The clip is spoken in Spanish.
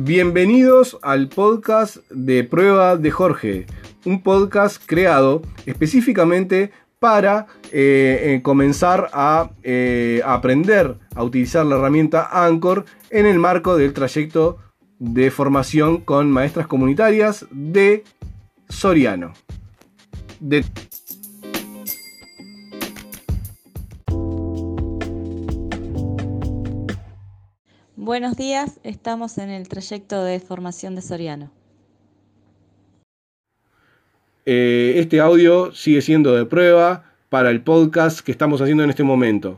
Bienvenidos al podcast de prueba de Jorge, un podcast creado específicamente para eh, eh, comenzar a eh, aprender a utilizar la herramienta Anchor en el marco del trayecto de formación con maestras comunitarias de Soriano. Buenos días, estamos en el trayecto de formación de Soriano. este audio sigue siendo de prueba para el podcast que estamos haciendo en este momento.